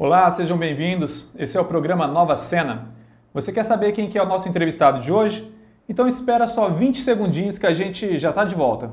Olá, sejam bem-vindos. Esse é o programa Nova Cena. Você quer saber quem que é o nosso entrevistado de hoje? Então espera só 20 segundinhos que a gente já está de volta.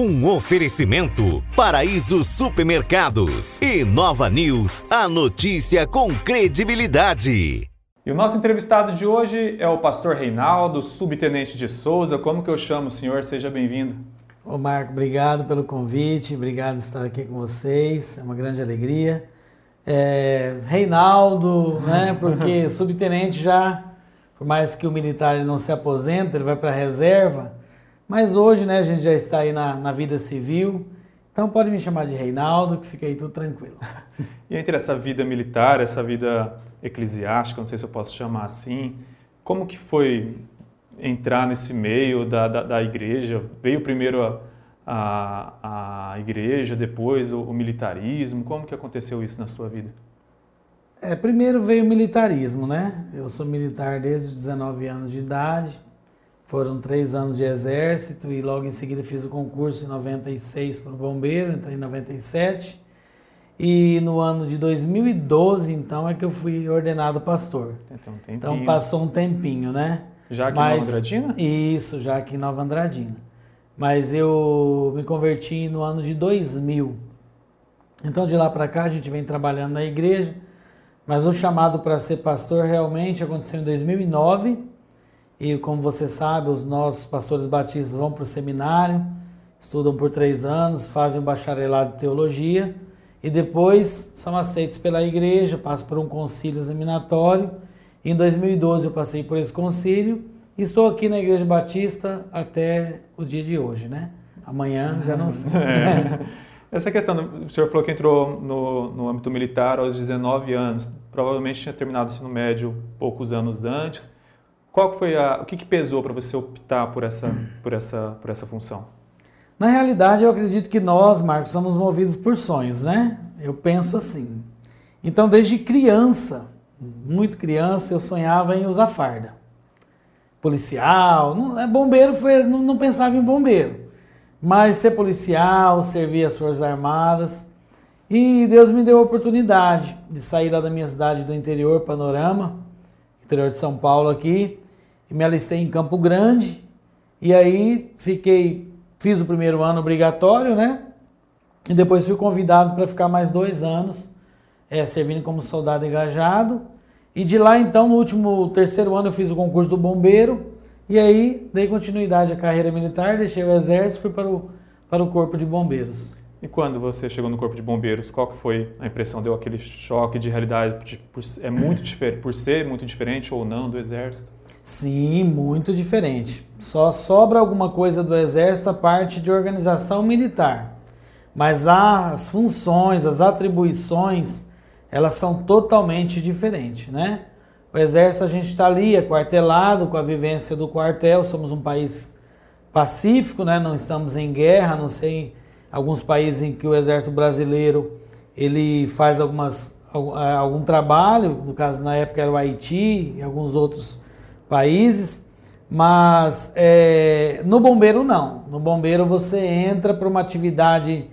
Um oferecimento Paraíso Supermercados e Nova News, a notícia com credibilidade. E o nosso entrevistado de hoje é o pastor Reinaldo, subtenente de Souza. Como que eu chamo o senhor? Seja bem-vindo. Ô Marco, obrigado pelo convite, obrigado por estar aqui com vocês, é uma grande alegria. É, Reinaldo, né, porque subtenente já, por mais que o militar não se aposenta, ele vai para a reserva, mas hoje, né, a gente já está aí na, na vida civil, então pode me chamar de Reinaldo, que fica aí tudo tranquilo. E entre essa vida militar, essa vida eclesiástica, não sei se eu posso chamar assim, como que foi entrar nesse meio da, da, da igreja? Veio primeiro a, a, a igreja, depois o, o, militarismo, como que aconteceu isso na sua vida? É, primeiro veio o militarismo, né? Eu sou militar desde os 19 anos de idade, foram três anos de exército e logo em seguida fiz o concurso em 96 para o bombeiro, entrei em 97. E no ano de 2012, então, é que eu fui ordenado pastor. Então, um então passou um tempinho, né? Já aqui em Nova Andradina? Isso, já aqui em Nova Andradina. Mas eu me converti no ano de 2000. Então de lá para cá a gente vem trabalhando na igreja. Mas o chamado para ser pastor realmente aconteceu em 2009 e como você sabe, os nossos pastores batistas vão para o seminário, estudam por três anos, fazem o bacharelado de teologia e depois são aceitos pela igreja, passam por um concílio examinatório. Em 2012 eu passei por esse concílio e estou aqui na Igreja Batista até o dia de hoje, né? Amanhã já não sei. É. Essa questão, o senhor falou que entrou no, no âmbito militar aos 19 anos, provavelmente tinha terminado o ensino médio poucos anos antes. Qual foi a, o que, que pesou para você optar por essa, por, essa, por essa função? Na realidade, eu acredito que nós, Marcos, somos movidos por sonhos, né? Eu penso assim. Então, desde criança, muito criança, eu sonhava em usar farda. Policial, não, é bombeiro foi, não, não pensava em bombeiro. Mas ser policial, servir as Forças Armadas. E Deus me deu a oportunidade de sair lá da minha cidade do interior, Panorama, interior de São Paulo aqui, e me alistei em Campo Grande. E aí fiquei, fiz o primeiro ano obrigatório, né? E depois fui convidado para ficar mais dois anos é, servindo como soldado engajado. E de lá, então, no último terceiro ano, eu fiz o concurso do bombeiro. E aí dei continuidade à carreira militar, deixei o exército fui para o, para o corpo de bombeiros. E quando você chegou no corpo de bombeiros, qual que foi a impressão? Deu aquele choque de realidade? Por, é muito diferente, por ser muito diferente ou não do exército? Sim, muito diferente. Só sobra alguma coisa do Exército a parte de organização militar. Mas as funções, as atribuições, elas são totalmente diferentes, né? O Exército a gente está ali, é quartelado com a vivência do quartel, somos um país pacífico, né? Não estamos em guerra, não sei alguns países em que o Exército brasileiro ele faz algumas algum trabalho, no caso na época era o Haiti e alguns outros países, mas é, no bombeiro não. No bombeiro você entra para uma atividade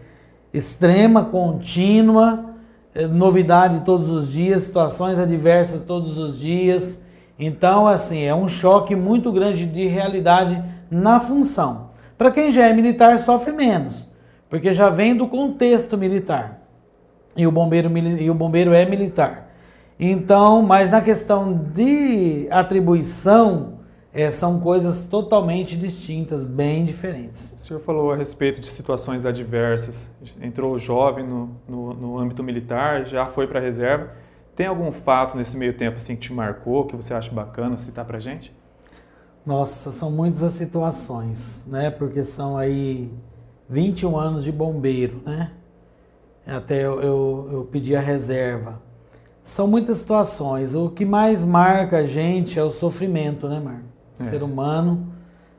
extrema, contínua, é, novidade todos os dias, situações adversas todos os dias. Então, assim, é um choque muito grande de realidade na função. Para quem já é militar, sofre menos, porque já vem do contexto militar. E o bombeiro, e o bombeiro é militar. Então, mas na questão de atribuição, é, são coisas totalmente distintas, bem diferentes. O senhor falou a respeito de situações adversas. Entrou jovem no, no, no âmbito militar, já foi para a reserva. Tem algum fato nesse meio tempo assim, que te marcou, que você acha bacana citar para gente? Nossa, são muitas as situações, né? Porque são aí 21 anos de bombeiro, né? Até eu, eu, eu pedi a reserva. São muitas situações. O que mais marca a gente é o sofrimento, né, Marco? É. Ser humano.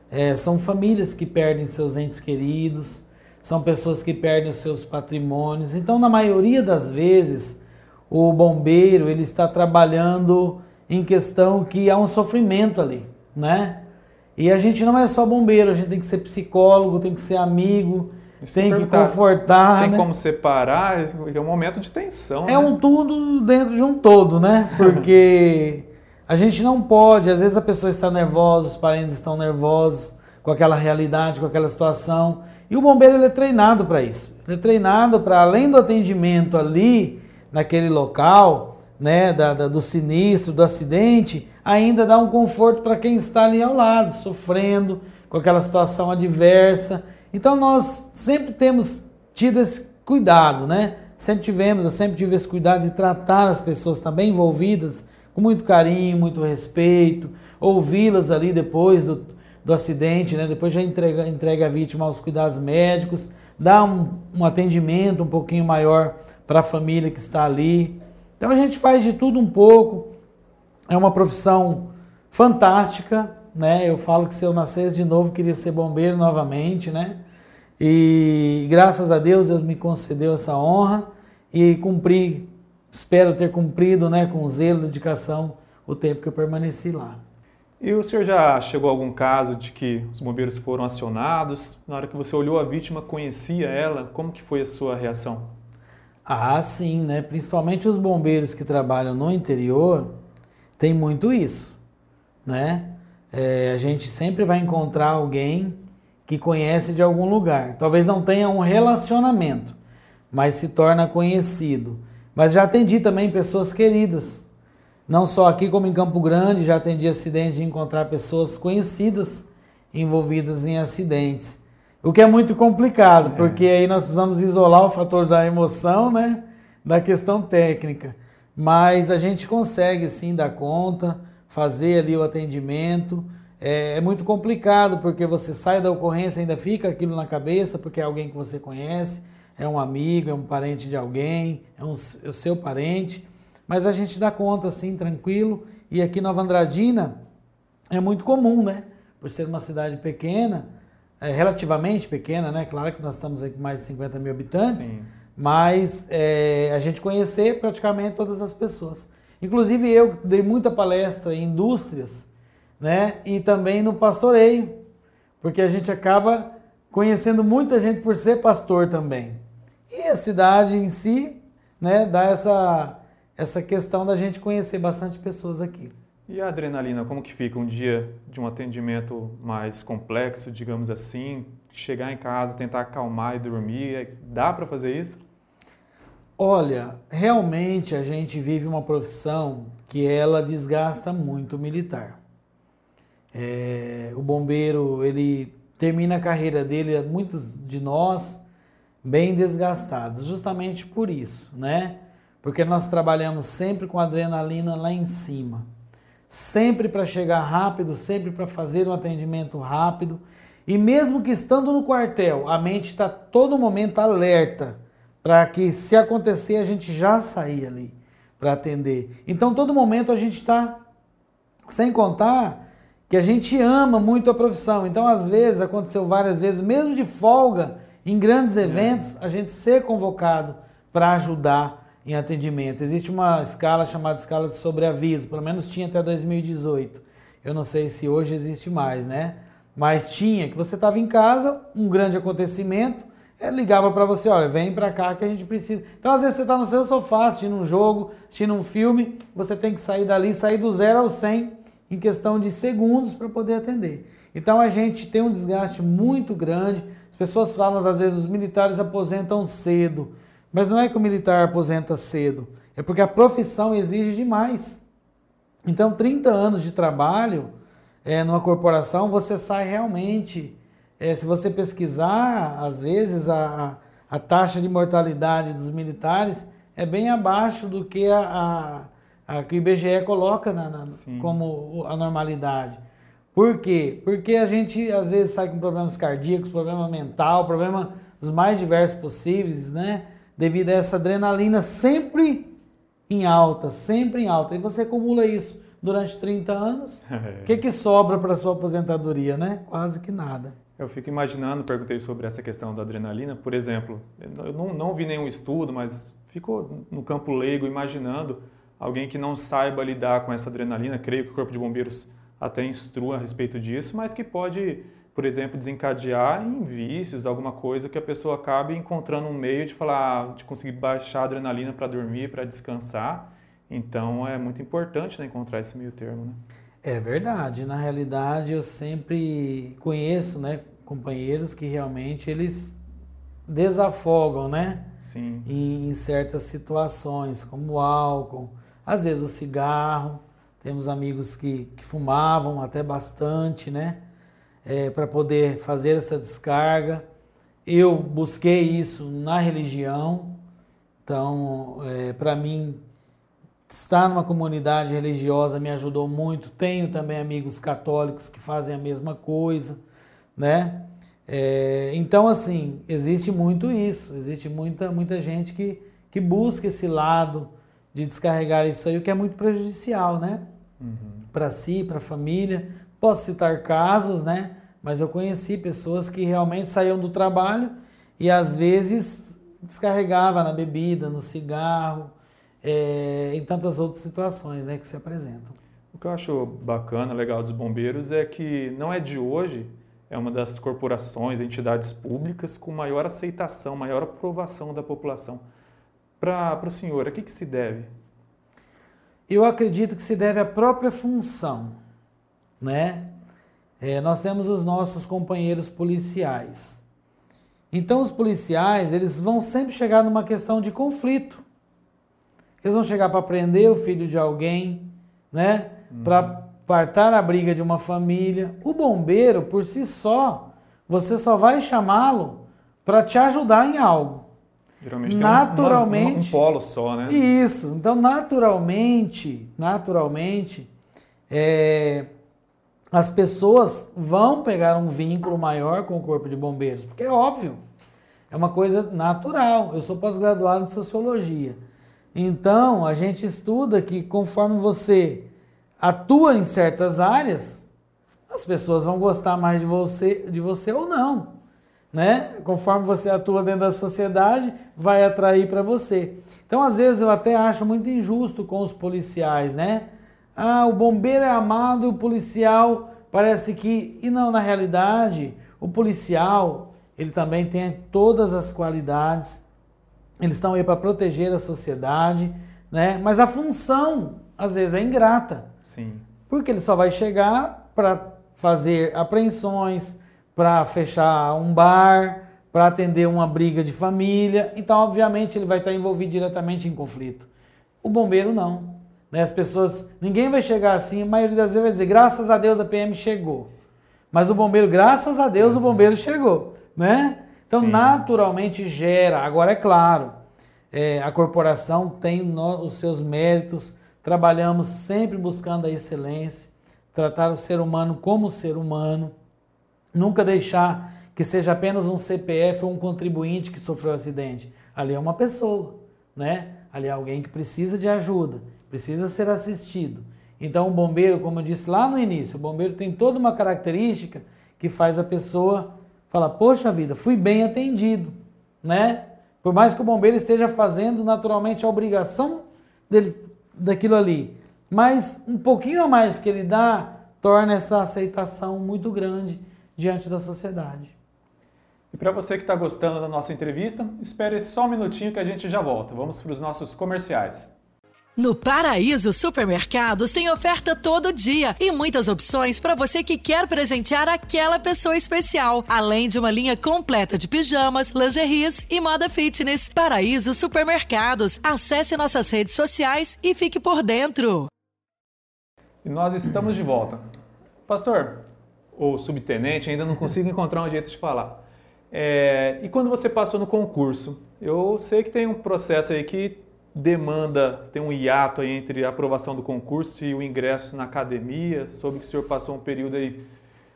É, são famílias que perdem seus entes queridos, são pessoas que perdem os seus patrimônios. Então, na maioria das vezes, o bombeiro ele está trabalhando em questão que há um sofrimento ali, né? E a gente não é só bombeiro, a gente tem que ser psicólogo, tem que ser amigo, Isso tem que confortar. Tem né? como separar? É um momento de tensão. É né? um tudo dentro de um todo, né? Porque a gente não pode, às vezes a pessoa está nervosa, os parentes estão nervosos com aquela realidade, com aquela situação. E o bombeiro ele é treinado para isso. Ele é treinado para, além do atendimento ali, naquele local, né, da, da, do sinistro, do acidente, ainda dá um conforto para quem está ali ao lado, sofrendo com aquela situação adversa. Então nós sempre temos tido esse cuidado, né? Sempre tivemos, eu sempre tive esse cuidado de tratar as pessoas também envolvidas com muito carinho, muito respeito, ouvi-las ali depois do, do acidente, né? Depois já entrega, entrega a vítima aos cuidados médicos, dá um, um atendimento um pouquinho maior para a família que está ali. Então a gente faz de tudo um pouco. É uma profissão fantástica, né? Eu falo que se eu nascesse de novo queria ser bombeiro novamente, né? E graças a Deus Deus me concedeu essa honra e cumpri, espero ter cumprido, né, com zelo e dedicação o tempo que eu permaneci lá. E o senhor já chegou a algum caso de que os bombeiros foram acionados? Na hora que você olhou a vítima, conhecia ela? Como que foi a sua reação? Ah, sim, né? Principalmente os bombeiros que trabalham no interior, tem muito isso, né? É, a gente sempre vai encontrar alguém que conhece de algum lugar. Talvez não tenha um relacionamento, mas se torna conhecido. Mas já atendi também pessoas queridas. Não só aqui como em Campo Grande, já atendi acidentes de encontrar pessoas conhecidas envolvidas em acidentes. O que é muito complicado, é. porque aí nós precisamos isolar o fator da emoção, né? Da questão técnica. Mas a gente consegue sim dar conta, fazer ali o atendimento. É, é, muito complicado, porque você sai da ocorrência ainda fica aquilo na cabeça, porque é alguém que você conhece, é um amigo, é um parente de alguém, é, um, é o seu parente. Mas a gente dá conta assim, tranquilo. E aqui Nova Andradina é muito comum, né? Por ser uma cidade pequena, é, relativamente pequena, né? Claro que nós estamos aqui com mais de 50 mil habitantes, Sim. mas é, a gente conhecer praticamente todas as pessoas. Inclusive eu dei muita palestra em indústrias, né? E também no pastoreio, porque a gente acaba conhecendo muita gente por ser pastor também. E a cidade em si, né? Dá essa essa questão da gente conhecer bastante pessoas aqui. E a adrenalina, como que fica um dia de um atendimento mais complexo, digamos assim, chegar em casa, tentar acalmar e dormir, é, dá para fazer isso? Olha, realmente a gente vive uma profissão que ela desgasta muito o militar. É, o bombeiro, ele termina a carreira dele, muitos de nós, bem desgastados, justamente por isso, né? Porque nós trabalhamos sempre com adrenalina lá em cima sempre para chegar rápido, sempre para fazer um atendimento rápido. E mesmo que estando no quartel, a mente está todo momento alerta para que se acontecer a gente já sair ali para atender. Então todo momento a gente está sem contar que a gente ama muito a profissão. Então às vezes aconteceu várias vezes, mesmo de folga, em grandes eventos, a gente ser convocado para ajudar em atendimento. Existe uma escala chamada escala de sobreaviso, pelo menos tinha até 2018. Eu não sei se hoje existe mais, né? Mas tinha, que você estava em casa, um grande acontecimento, ele ligava para você, olha, vem para cá que a gente precisa. Então, às vezes você está no seu sofá assistindo um jogo, assistindo um filme, você tem que sair dali, sair do zero ao 100 em questão de segundos para poder atender. Então, a gente tem um desgaste muito grande. As pessoas falam, às vezes, os militares aposentam cedo. Mas não é que o militar aposenta cedo, é porque a profissão exige demais. Então, 30 anos de trabalho é, numa corporação, você sai realmente. É, se você pesquisar, às vezes, a, a taxa de mortalidade dos militares é bem abaixo do que a, a, a que o IBGE coloca na, na, como a normalidade. Por quê? Porque a gente às vezes sai com problemas cardíacos, problema mental, problema os mais diversos possíveis, né? Devido a essa adrenalina sempre em alta, sempre em alta. E você acumula isso durante 30 anos, o que, que sobra para sua aposentadoria, né? Quase que nada. Eu fico imaginando, perguntei sobre essa questão da adrenalina, por exemplo, eu não, não vi nenhum estudo, mas Fico no campo leigo imaginando alguém que não saiba lidar com essa adrenalina. Creio que o Corpo de Bombeiros até instrua a respeito disso, mas que pode, por exemplo, desencadear em vícios, alguma coisa que a pessoa acabe encontrando um meio de falar, de conseguir baixar a adrenalina para dormir, para descansar. Então é muito importante né, encontrar esse meio termo. Né? É verdade. Na realidade, eu sempre conheço, né, companheiros que realmente eles desafogam, né? Sim. E em certas situações, como o álcool, às vezes o cigarro. Temos amigos que, que fumavam até bastante, né? É, para poder fazer essa descarga. Eu busquei isso na religião, então, é, para mim, estar numa comunidade religiosa me ajudou muito. Tenho também amigos católicos que fazem a mesma coisa, né? É, então, assim, existe muito isso, existe muita, muita gente que, que busca esse lado de descarregar isso aí, o que é muito prejudicial, né? Uhum. Para si, para a família. Posso citar casos, né? Mas eu conheci pessoas que realmente saíam do trabalho e às vezes descarregava na bebida, no cigarro, é, em tantas outras situações né, que se apresentam. O que eu acho bacana, legal dos bombeiros é que não é de hoje é uma das corporações, entidades públicas com maior aceitação, maior aprovação da população. Para o senhor, a que, que se deve? Eu acredito que se deve à própria função. Né? É, nós temos os nossos companheiros policiais. Então, os policiais, eles vão sempre chegar numa questão de conflito. Eles vão chegar para prender o filho de alguém, né? Uhum. Para partar a briga de uma família. O bombeiro, por si só, você só vai chamá-lo para te ajudar em algo. Geralmente naturalmente, tem um, um, um, polo só, né? Isso. Então, naturalmente, naturalmente, é, as pessoas vão pegar um vínculo maior com o corpo de bombeiros, porque é óbvio, é uma coisa natural. Eu sou pós-graduado em sociologia. Então, a gente estuda que conforme você atua em certas áreas, as pessoas vão gostar mais de você, de você ou não. Né? Conforme você atua dentro da sociedade, vai atrair para você. Então, às vezes, eu até acho muito injusto com os policiais, né? Ah, o bombeiro é amado, o policial parece que. E não, na realidade, o policial, ele também tem todas as qualidades, eles estão aí para proteger a sociedade, né? Mas a função, às vezes, é ingrata. Sim. Porque ele só vai chegar para fazer apreensões, para fechar um bar, para atender uma briga de família. Então, obviamente, ele vai estar envolvido diretamente em conflito. O bombeiro não. Né? As pessoas, ninguém vai chegar assim, a maioria das vezes vai dizer, graças a Deus a PM chegou. Mas o bombeiro, graças a Deus, o bombeiro chegou, né? Então, Sim. naturalmente gera. Agora, é claro, é, a corporação tem no, os seus méritos, Trabalhamos sempre buscando a excelência, tratar o ser humano como ser humano, nunca deixar que seja apenas um CPF ou um contribuinte que sofreu um acidente. Ali é uma pessoa, né? Ali é alguém que precisa de ajuda, precisa ser assistido. Então, o bombeiro, como eu disse lá no início, o bombeiro tem toda uma característica que faz a pessoa falar: Poxa vida, fui bem atendido, né? Por mais que o bombeiro esteja fazendo naturalmente a obrigação dele daquilo ali. Mas um pouquinho a mais que ele dá torna essa aceitação muito grande diante da sociedade. E para você que está gostando da nossa entrevista, espere só um minutinho que a gente já volta. Vamos para os nossos comerciais. No Paraíso Supermercados tem oferta todo dia e muitas opções para você que quer presentear aquela pessoa especial, além de uma linha completa de pijamas, lingeries e moda fitness. Paraíso Supermercados. Acesse nossas redes sociais e fique por dentro. E nós estamos de volta. Pastor, ou subtenente, ainda não consigo encontrar um jeito de falar. É, e quando você passou no concurso? Eu sei que tem um processo aí que demanda, tem um hiato aí entre a aprovação do concurso e o ingresso na academia. Soube que o senhor passou um período aí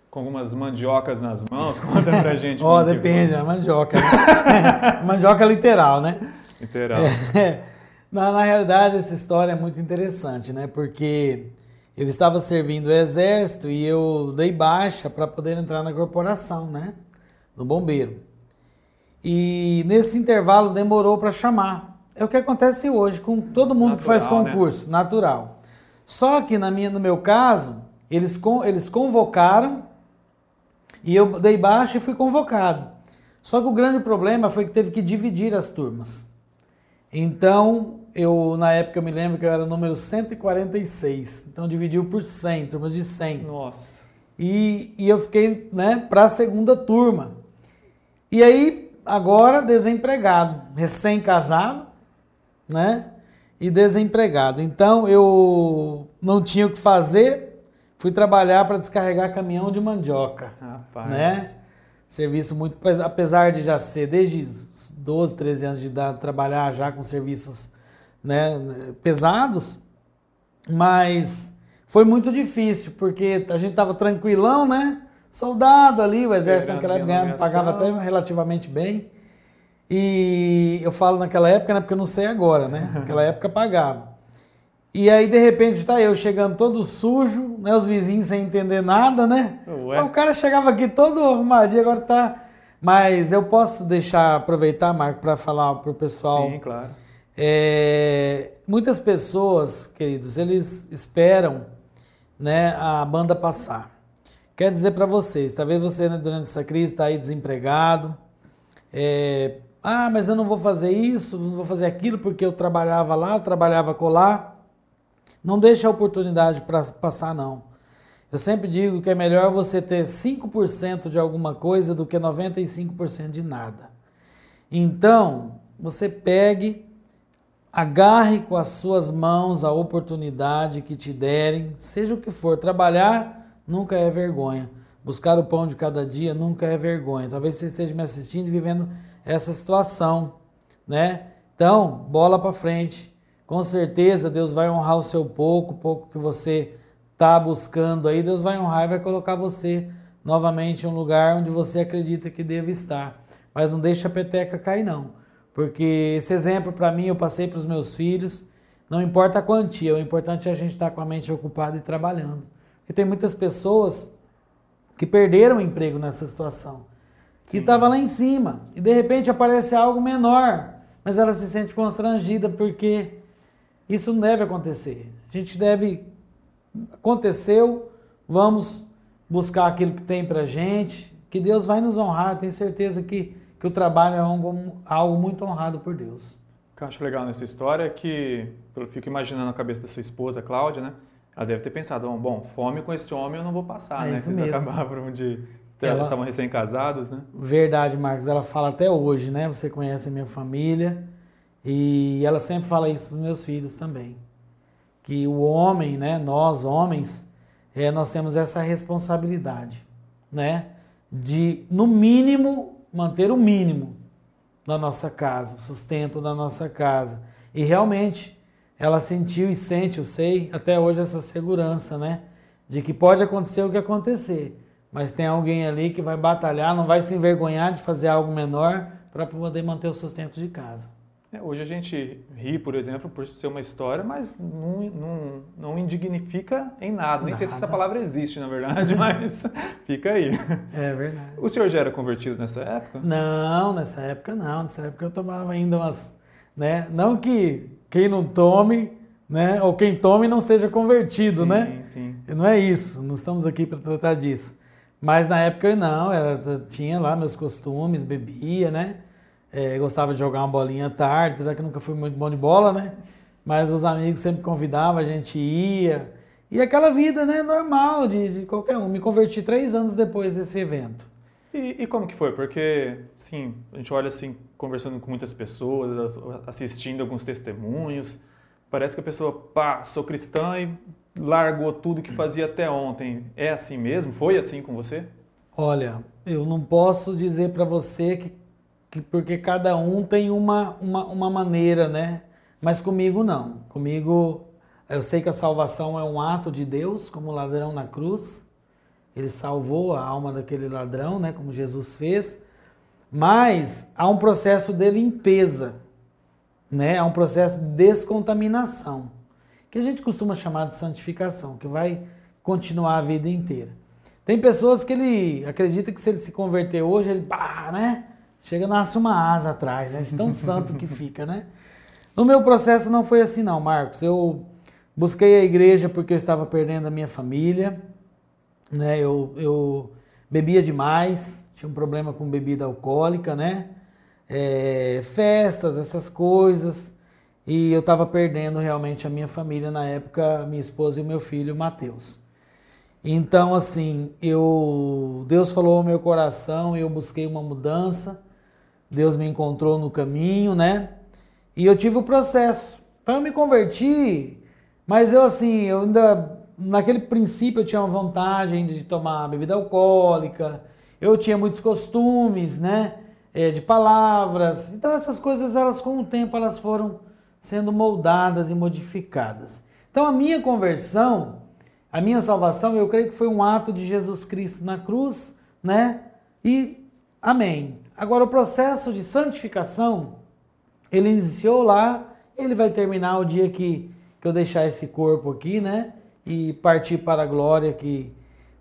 com algumas mandiocas nas mãos. Conta pra gente. Ó, oh, depende, a mandioca. Né? mandioca literal, né? Literal. É, na, na realidade, essa história é muito interessante, né? Porque eu estava servindo o exército e eu dei baixa para poder entrar na corporação, né? No bombeiro. E nesse intervalo demorou para chamar é o que acontece hoje com todo mundo que faz Natural, né? concurso, natural. Só que na minha, no meu caso, eles, eles convocaram e eu dei baixa e fui convocado. Só que o grande problema foi que teve que dividir as turmas. Então, eu na época eu me lembro que eu era o número 146. Então dividiu por 100, turmas de 100. Nossa. E, e eu fiquei né, para a segunda turma. E aí, agora desempregado, recém-casado, né? E desempregado. Então eu não tinha o que fazer, fui trabalhar para descarregar caminhão de mandioca, Rapaz. né? Serviço muito, apesar de já ser desde os 12, 13 anos de idade, trabalhar já com serviços né, pesados, mas foi muito difícil, porque a gente tava tranquilão, né? Soldado ali, o exército naquela época ganhava- pagava até relativamente bem. E eu falo naquela época, né? Porque eu não sei agora, né? Naquela época pagava. E aí, de repente, está eu chegando todo sujo, né? Os vizinhos sem entender nada, né? Ué. O cara chegava aqui todo arrumadinho, agora tá. Mas eu posso deixar, aproveitar, Marco, para falar pro pessoal. Sim, claro. É, muitas pessoas, queridos, eles esperam né, a banda passar. Quero dizer para vocês, talvez você né, durante essa crise está aí desempregado. É, ah, mas eu não vou fazer isso, não vou fazer aquilo porque eu trabalhava lá, eu trabalhava colar. Não deixe a oportunidade para passar, não. Eu sempre digo que é melhor você ter 5% de alguma coisa do que 95% de nada. Então, você pegue, agarre com as suas mãos a oportunidade que te derem, seja o que for. Trabalhar nunca é vergonha. Buscar o pão de cada dia nunca é vergonha. Talvez você esteja me assistindo e vivendo essa situação, né? Então, bola para frente. Com certeza Deus vai honrar o seu pouco, o pouco que você está buscando aí, Deus vai honrar e vai colocar você novamente em um lugar onde você acredita que deve estar. Mas não deixa a peteca cair não. Porque esse exemplo para mim eu passei para os meus filhos. Não importa a quantia, o importante é a gente estar com a mente ocupada e trabalhando. Porque tem muitas pessoas que perderam o emprego nessa situação. Que estava lá em cima. E de repente aparece algo menor. Mas ela se sente constrangida porque isso não deve acontecer. A gente deve. Aconteceu, vamos buscar aquilo que tem pra gente. Que Deus vai nos honrar. Tenho certeza que, que o trabalho é algo, algo muito honrado por Deus. O que eu acho legal nessa história é que, eu fico imaginando a cabeça da sua esposa, Cláudia, né? Ela deve ter pensado, "Bom, fome com esse homem eu não vou passar, É né? Vocês mesmo. acabaram de... Ela- Elas estavam recém-casados, né? Verdade, Marcos. Ela fala até hoje, né? Você conhece a minha família. E ela sempre fala isso para os meus filhos também. Que o homem, né? Nós, homens, é, nós temos essa responsabilidade, né? De, no mínimo, manter o mínimo da nossa casa, o sustento da nossa casa. E realmente, ela sentiu e sente, eu sei, até hoje essa segurança, né? De que pode acontecer o que acontecer, mas tem alguém ali que vai batalhar, não vai se envergonhar de fazer algo menor para poder manter o sustento de casa. É, hoje a gente ri, por exemplo, por ser uma história, mas não, não, não indignifica em nada. Nem sei se essa Nada. palavra existe, na verdade, mas fica aí. É verdade. O senhor já era convertido nessa época? Não, nessa época não. Nessa época eu tomava ainda umas. Né? Não que quem não tome, né? Ou quem tome não seja convertido, sim, né? Sim, Não é isso, não estamos aqui para tratar disso. Mas na época eu não, era, tinha lá meus costumes, bebia, né? É, gostava de jogar uma bolinha tarde, apesar que eu nunca fui muito bom de bola, né? Mas os amigos sempre convidavam, a gente ia. E aquela vida, né, normal de, de qualquer um. Me converti três anos depois desse evento. E, e como que foi? Porque, sim, a gente olha assim, conversando com muitas pessoas, assistindo alguns testemunhos, parece que a pessoa, pá, sou cristã e largou tudo que fazia até ontem. É assim mesmo? Foi assim com você? Olha, eu não posso dizer para você que, que porque cada um tem uma, uma, uma maneira, né? Mas comigo não. Comigo, eu sei que a salvação é um ato de Deus, como o ladrão na cruz. Ele salvou a alma daquele ladrão, né? Como Jesus fez. Mas há um processo de limpeza, né? Há um processo de descontaminação, que a gente costuma chamar de santificação, que vai continuar a vida inteira. Tem pessoas que ele acredita que se ele se converter hoje, ele pá, né? Chega nasce uma asa atrás, né? Tão santo que fica, né? No meu processo não foi assim não, Marcos. Eu busquei a igreja porque eu estava perdendo a minha família, né? Eu, eu bebia demais, tinha um problema com bebida alcoólica, né? É, festas, essas coisas. E eu estava perdendo realmente a minha família na época, minha esposa e o meu filho, Mateus. Então, assim, eu Deus falou ao meu coração e eu busquei uma mudança. Deus me encontrou no caminho, né? E eu tive o processo. Então eu me converti, mas eu assim, eu ainda naquele princípio eu tinha uma vontade de tomar bebida alcoólica. Eu tinha muitos costumes, né? É, de palavras. Então essas coisas elas com o tempo elas foram sendo moldadas e modificadas. Então a minha conversão, a minha salvação, eu creio que foi um ato de Jesus Cristo na cruz, né? E amém. Agora o processo de santificação, ele iniciou lá, ele vai terminar o dia que, que eu deixar esse corpo aqui, né? E partir para a glória que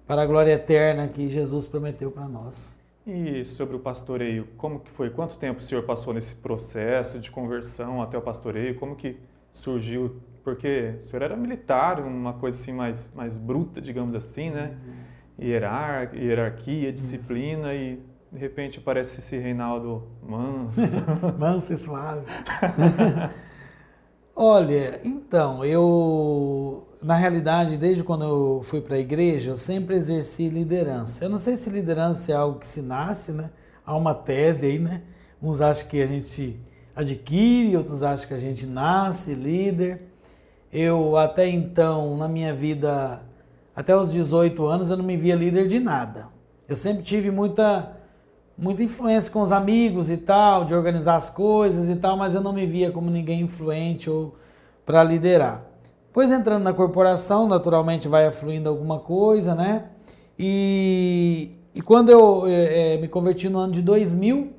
para a glória eterna que Jesus prometeu para nós. E sobre o pastoreio, como que foi? Quanto tempo o senhor passou nesse processo de conversão até o pastoreio? Como que surgiu? Porque o senhor era militar, uma coisa assim mais, mais bruta, digamos assim, né? Uhum. Hierar, hierarquia, disciplina Isso. e de repente aparece esse Reinaldo manso. manso e suave. Olha, então, eu na realidade, desde quando eu fui para a igreja, eu sempre exerci liderança. Eu não sei se liderança é algo que se nasce, né? Há uma tese aí, né? Uns acham que a gente adquire, outros acham que a gente nasce líder. Eu até então, na minha vida, até os 18 anos, eu não me via líder de nada. Eu sempre tive muita muita influência com os amigos e tal, de organizar as coisas e tal, mas eu não me via como ninguém influente ou para liderar. Pois entrando na corporação, naturalmente vai afluindo alguma coisa, né? E, e quando eu é, me converti no ano de 2000,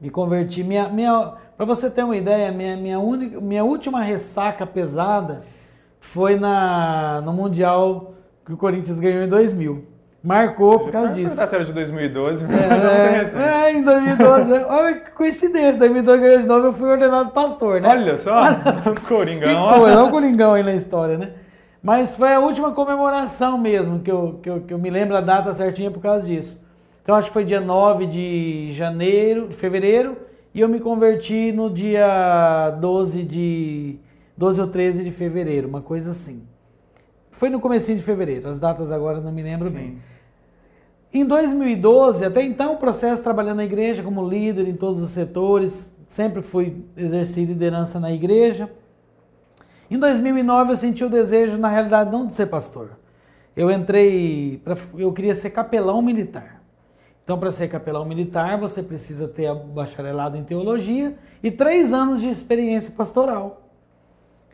me converti, minha, minha, para você ter uma ideia, minha, minha, única, minha última ressaca pesada foi na, no Mundial que o Corinthians ganhou em 2000. Marcou por causa disso. Tá de 2012, é, é, em 2012. Olha que coincidência. 2012 ganhou de novo, eu fui ordenado pastor, né? Olha só, Coringão. O Coringão aí na história, né? Mas foi a última comemoração mesmo, que eu, que eu, que eu me lembro a data certinha por causa disso. Então acho que foi dia 9 de janeiro, de fevereiro, e eu me converti no dia 12 de 12 ou 13 de fevereiro, uma coisa assim. Foi no comecinho de fevereiro, as datas agora não me lembro Sim. bem. Em 2012, até então, o processo trabalhando na igreja como líder em todos os setores, sempre fui exercer liderança na igreja. Em 2009 eu senti o desejo, na realidade, não de ser pastor. Eu entrei, pra, eu queria ser capelão militar. Então, para ser capelão militar, você precisa ter bacharelado em teologia e três anos de experiência pastoral.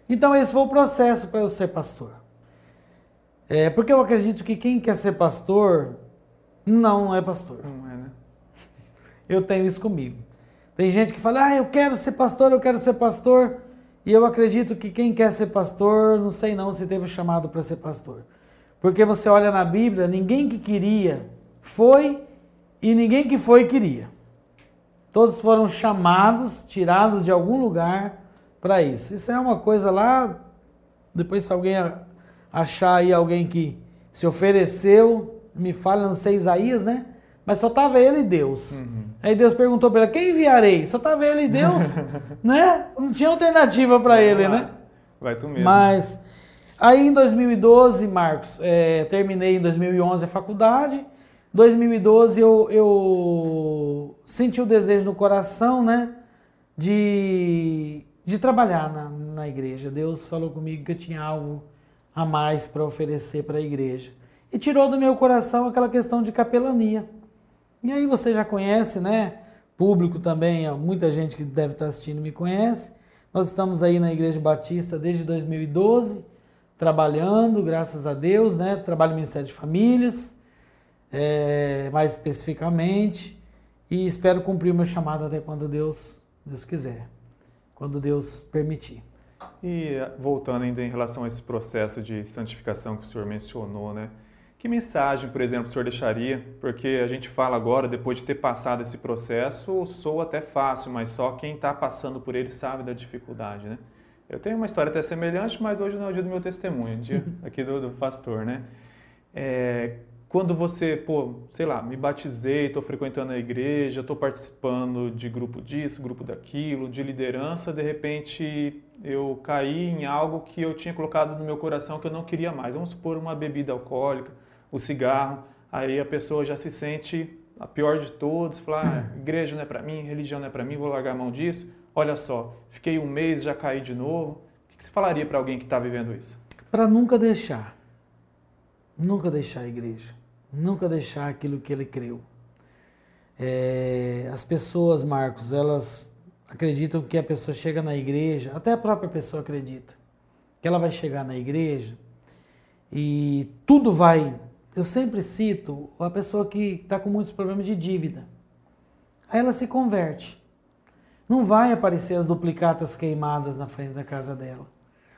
Então, esse foi o processo para eu ser pastor. É, porque eu acredito que quem quer ser pastor não é pastor. Não é, né? Eu tenho isso comigo. Tem gente que fala, ah, eu quero ser pastor, eu quero ser pastor. E eu acredito que quem quer ser pastor, não sei não se teve o chamado para ser pastor. Porque você olha na Bíblia, ninguém que queria foi e ninguém que foi queria. Todos foram chamados, tirados de algum lugar para isso. Isso é uma coisa lá. Depois, se alguém achar aí alguém que se ofereceu, me fala, não sei Isaías, né? Mas só estava ele e Deus. Uhum. Aí Deus perguntou para ele: quem enviarei? Só estava ele e Deus, né? Não tinha alternativa para ele, né? Vai tu mesmo. Mas aí em 2012, Marcos, é, terminei em 2011 a faculdade. 2012 eu, eu senti o desejo no coração, né? De, de trabalhar na, na igreja. Deus falou comigo que eu tinha algo a mais para oferecer para a igreja. E tirou do meu coração aquela questão de capelania. E aí você já conhece, né? Público também, muita gente que deve estar assistindo me conhece. Nós estamos aí na Igreja Batista desde 2012, trabalhando, graças a Deus, né? Trabalho no Ministério de Famílias, é, mais especificamente, e espero cumprir o meu chamado até quando Deus, Deus quiser, quando Deus permitir. E voltando ainda em relação a esse processo de santificação que o senhor mencionou, né? Que mensagem, por exemplo, o senhor deixaria? Porque a gente fala agora, depois de ter passado esse processo, sou até fácil, mas só quem está passando por ele sabe da dificuldade, né? Eu tenho uma história até semelhante, mas hoje não é o dia do meu testemunho, dia aqui do, do pastor, né? É, quando você, pô, sei lá, me batizei, estou frequentando a igreja, estou participando de grupo disso, grupo daquilo, de liderança, de repente eu caí em algo que eu tinha colocado no meu coração que eu não queria mais. Vamos supor uma bebida alcoólica, o cigarro, aí a pessoa já se sente a pior de todos, fala, ah, igreja não é para mim, religião não é para mim, vou largar a mão disso. Olha só, fiquei um mês, já caí de novo. O que você falaria para alguém que está vivendo isso? Para nunca deixar. Nunca deixar a igreja. Nunca deixar aquilo que ele creu. É, as pessoas, Marcos, elas acreditam que a pessoa chega na igreja, até a própria pessoa acredita, que ela vai chegar na igreja e tudo vai. Eu sempre cito a pessoa que está com muitos problemas de dívida. Aí ela se converte. Não vai aparecer as duplicatas queimadas na frente da casa dela.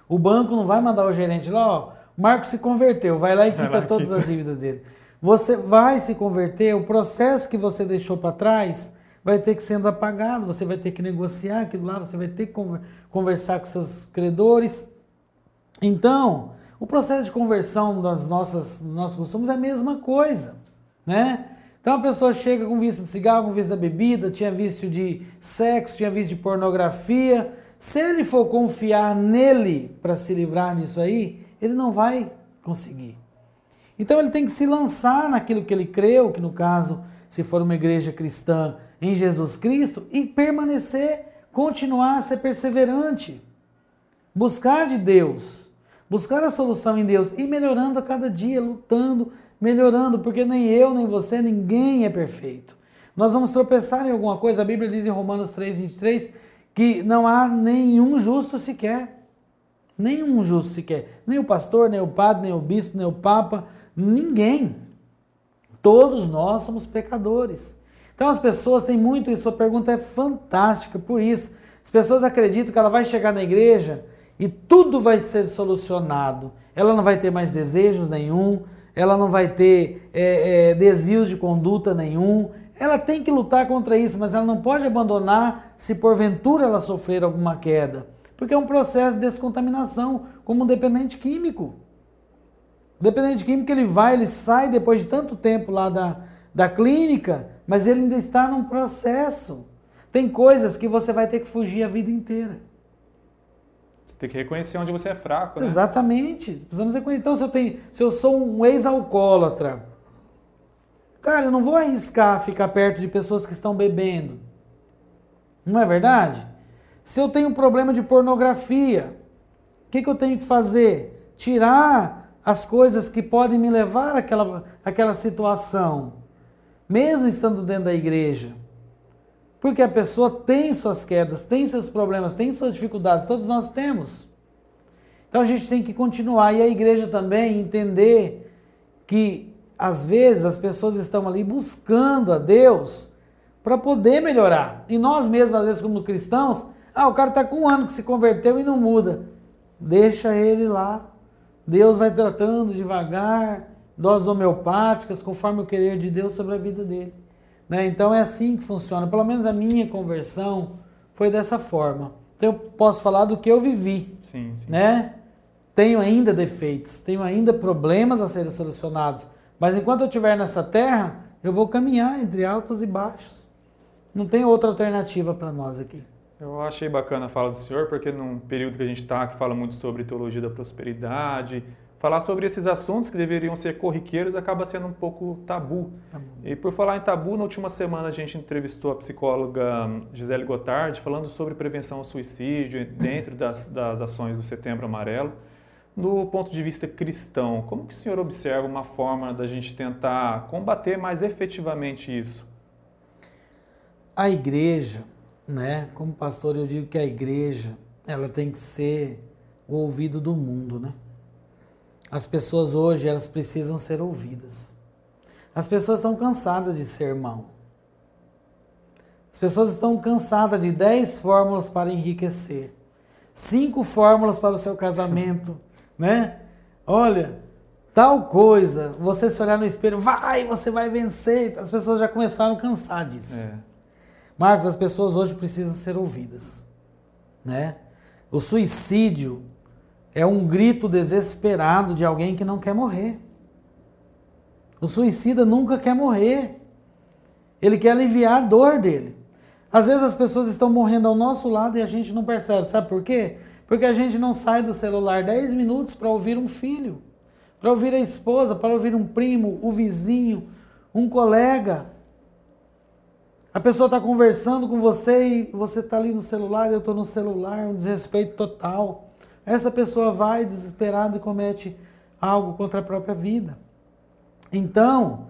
O banco não vai mandar o gerente lá, ó, Marco se converteu, vai lá e quita todas as dívidas dele. Você vai se converter, o processo que você deixou para trás vai ter que sendo apagado, você vai ter que negociar aquilo lá, você vai ter que conversar com seus credores. Então, o processo de conversão das nossas, dos nossos consumos é a mesma coisa, né? Então a pessoa chega com vício de cigarro, com vício da bebida, tinha vício de sexo, tinha vício de pornografia. Se ele for confiar nele para se livrar disso aí, ele não vai conseguir. Então ele tem que se lançar naquilo que ele creu, que no caso, se for uma igreja cristã em Jesus Cristo, e permanecer, continuar a ser perseverante. Buscar de Deus, buscar a solução em Deus e melhorando a cada dia, lutando, melhorando, porque nem eu, nem você, ninguém é perfeito. Nós vamos tropeçar em alguma coisa, a Bíblia diz em Romanos 3, 23 que não há nenhum justo sequer. Nenhum justo sequer. Nem o pastor, nem o padre, nem o bispo, nem o papa, ninguém. Todos nós somos pecadores. Então as pessoas têm muito isso. Sua pergunta é fantástica por isso. As pessoas acreditam que ela vai chegar na igreja e tudo vai ser solucionado. Ela não vai ter mais desejos nenhum, ela não vai ter é, é, desvios de conduta nenhum. Ela tem que lutar contra isso, mas ela não pode abandonar se porventura ela sofrer alguma queda. Porque é um processo de descontaminação, como um dependente químico. O dependente químico ele vai, ele sai depois de tanto tempo lá da, da clínica, mas ele ainda está num processo. Tem coisas que você vai ter que fugir a vida inteira. Você tem que reconhecer onde você é fraco, né? Exatamente. Precisamos reconhecer. Então, se eu, tenho, se eu sou um ex-alcoólatra, cara, eu não vou arriscar ficar perto de pessoas que estão bebendo. Não é verdade? Se eu tenho problema de pornografia, o que, que eu tenho que fazer? Tirar as coisas que podem me levar àquela, àquela situação, mesmo estando dentro da igreja. Porque a pessoa tem suas quedas, tem seus problemas, tem suas dificuldades, todos nós temos. Então a gente tem que continuar e a igreja também entender que às vezes as pessoas estão ali buscando a Deus para poder melhorar. E nós mesmos, às vezes, como cristãos, ah, o cara está com um ano que se converteu e não muda. Deixa ele lá. Deus vai tratando devagar, doses homeopáticas, conforme o querer de Deus sobre a vida dele. Né? Então é assim que funciona. Pelo menos a minha conversão foi dessa forma. Então eu posso falar do que eu vivi. Sim, sim. Né? Tenho ainda defeitos, tenho ainda problemas a serem solucionados. Mas enquanto eu estiver nessa terra, eu vou caminhar entre altos e baixos. Não tem outra alternativa para nós aqui. Eu achei bacana a fala do senhor, porque num período que a gente está, que fala muito sobre teologia da prosperidade, falar sobre esses assuntos que deveriam ser corriqueiros acaba sendo um pouco tabu. tabu. E por falar em tabu, na última semana a gente entrevistou a psicóloga Gisele Gotardi falando sobre prevenção ao suicídio dentro das, das ações do Setembro Amarelo. Do ponto de vista cristão, como que o senhor observa uma forma da gente tentar combater mais efetivamente isso? A igreja né? Como pastor, eu digo que a igreja, ela tem que ser o ouvido do mundo, né? As pessoas hoje, elas precisam ser ouvidas. As pessoas estão cansadas de ser irmão. As pessoas estão cansadas de 10 fórmulas para enriquecer. Cinco fórmulas para o seu casamento, né? Olha, tal coisa, você se olhar no espelho, vai, você vai vencer. As pessoas já começaram a cansar disso. É. Marcos, as pessoas hoje precisam ser ouvidas, né? O suicídio é um grito desesperado de alguém que não quer morrer. O suicida nunca quer morrer. Ele quer aliviar a dor dele. Às vezes as pessoas estão morrendo ao nosso lado e a gente não percebe. Sabe por quê? Porque a gente não sai do celular 10 minutos para ouvir um filho, para ouvir a esposa, para ouvir um primo, o vizinho, um colega. A pessoa está conversando com você e você está ali no celular, eu estou no celular, um desrespeito total. Essa pessoa vai desesperada e comete algo contra a própria vida. Então,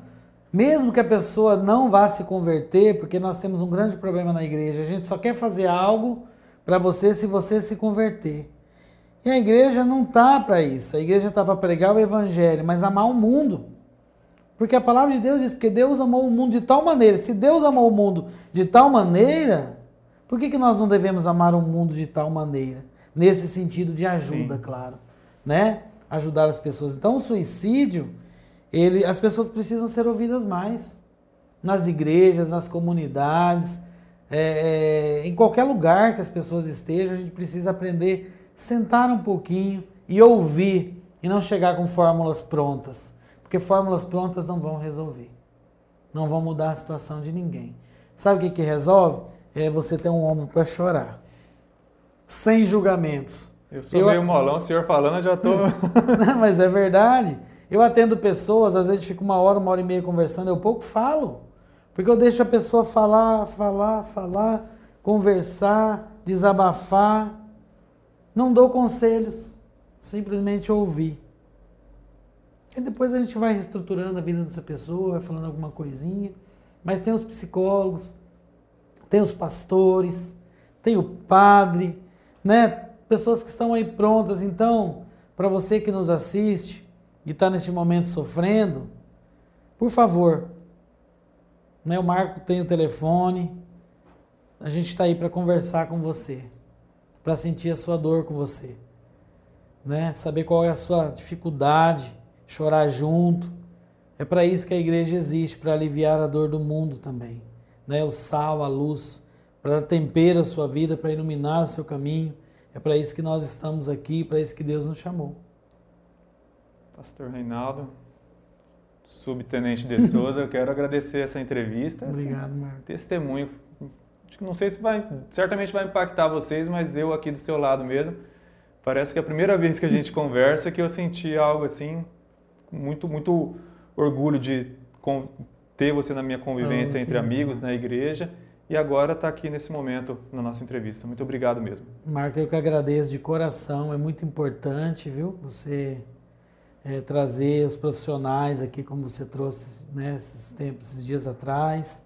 mesmo que a pessoa não vá se converter, porque nós temos um grande problema na igreja, a gente só quer fazer algo para você se você se converter. E a igreja não tá para isso. A igreja está para pregar o evangelho, mas amar o mundo. Porque a palavra de Deus diz, porque Deus amou o mundo de tal maneira. Se Deus amou o mundo de tal maneira, por que, que nós não devemos amar o mundo de tal maneira? Nesse sentido de ajuda, Sim. claro. Né? Ajudar as pessoas. Então o suicídio ele, as pessoas precisam ser ouvidas mais nas igrejas, nas comunidades, é, é, em qualquer lugar que as pessoas estejam, a gente precisa aprender, sentar um pouquinho e ouvir e não chegar com fórmulas prontas, porque fórmulas prontas não vão resolver, não vão mudar a situação de ninguém. Sabe o que, que resolve? É você ter um ombro para chorar, sem julgamentos. Eu sou eu... meio molão, o senhor falando, eu já estou. Tô... Mas é verdade. Eu atendo pessoas, às vezes fico uma hora, uma hora e meia conversando, eu pouco falo. Porque eu deixo a pessoa falar, falar, falar, conversar, desabafar. Não dou conselhos, simplesmente ouvir. E depois a gente vai reestruturando a vida dessa pessoa, vai falando alguma coisinha. Mas tem os psicólogos, tem os pastores, tem o padre, né? Pessoas que estão aí prontas. Então, para você que nos assiste, e está neste momento sofrendo, por favor, né, o Marco tem o telefone, a gente está aí para conversar com você, para sentir a sua dor com você, né, saber qual é a sua dificuldade, chorar junto. É para isso que a igreja existe, para aliviar a dor do mundo também. Né? O sal, a luz, para temperar a sua vida, para iluminar o seu caminho. É para isso que nós estamos aqui, para isso que Deus nos chamou. Pastor Reinaldo, subtenente de Souza, eu quero agradecer essa entrevista. Obrigado, Marco. Testemunho. Não sei se vai, certamente vai impactar vocês, mas eu aqui do seu lado mesmo, parece que é a primeira vez que a gente conversa que eu senti algo assim, muito, muito orgulho de ter você na minha convivência oh, entre amigos na igreja e agora está aqui nesse momento na nossa entrevista. Muito obrigado mesmo. Marco, eu que agradeço de coração, é muito importante, viu? Você é, trazer os profissionais aqui, como você trouxe né, esses, tempos, esses dias atrás.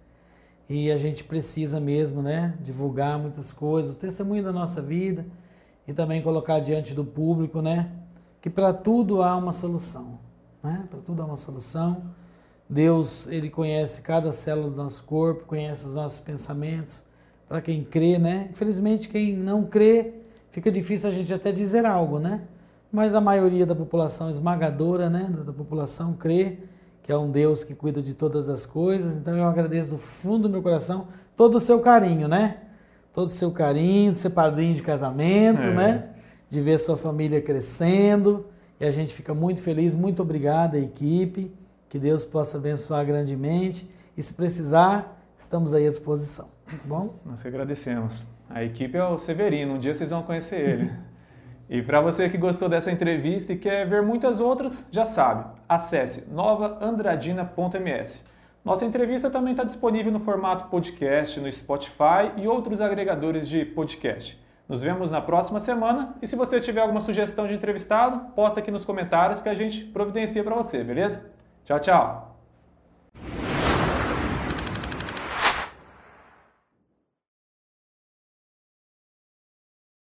E a gente precisa mesmo né, divulgar muitas coisas, o testemunho da nossa vida e também colocar diante do público né, que para tudo há uma solução. Né? Para tudo há uma solução. Deus, Ele conhece cada célula do nosso corpo, conhece os nossos pensamentos. Para quem crê, né? Infelizmente, quem não crê, fica difícil a gente até dizer algo, né? mas a maioria da população esmagadora, né, da, população crê que é um Deus que cuida de todas as coisas. Então eu agradeço do fundo do meu coração todo o seu carinho, né? Todo o seu carinho de ser padrinho de casamento, é. né? De ver sua família crescendo. E a gente fica muito feliz. Muito obrigado, equipe. Que Deus possa abençoar grandemente. E se precisar, estamos aí à disposição. Tá bom? Nós que agradecemos. A equipe é o Severino. Um dia vocês vão conhecer ele. E para você que gostou dessa entrevista e quer ver muitas outras, já sabe, acesse novaandradina.ms. Nossa entrevista também está disponível no formato podcast no Spotify e outros agregadores de podcast. Nos vemos na próxima semana e se você tiver alguma sugestão de entrevistado, posta aqui nos comentários que a gente providencia para você, beleza? Tchau, tchau!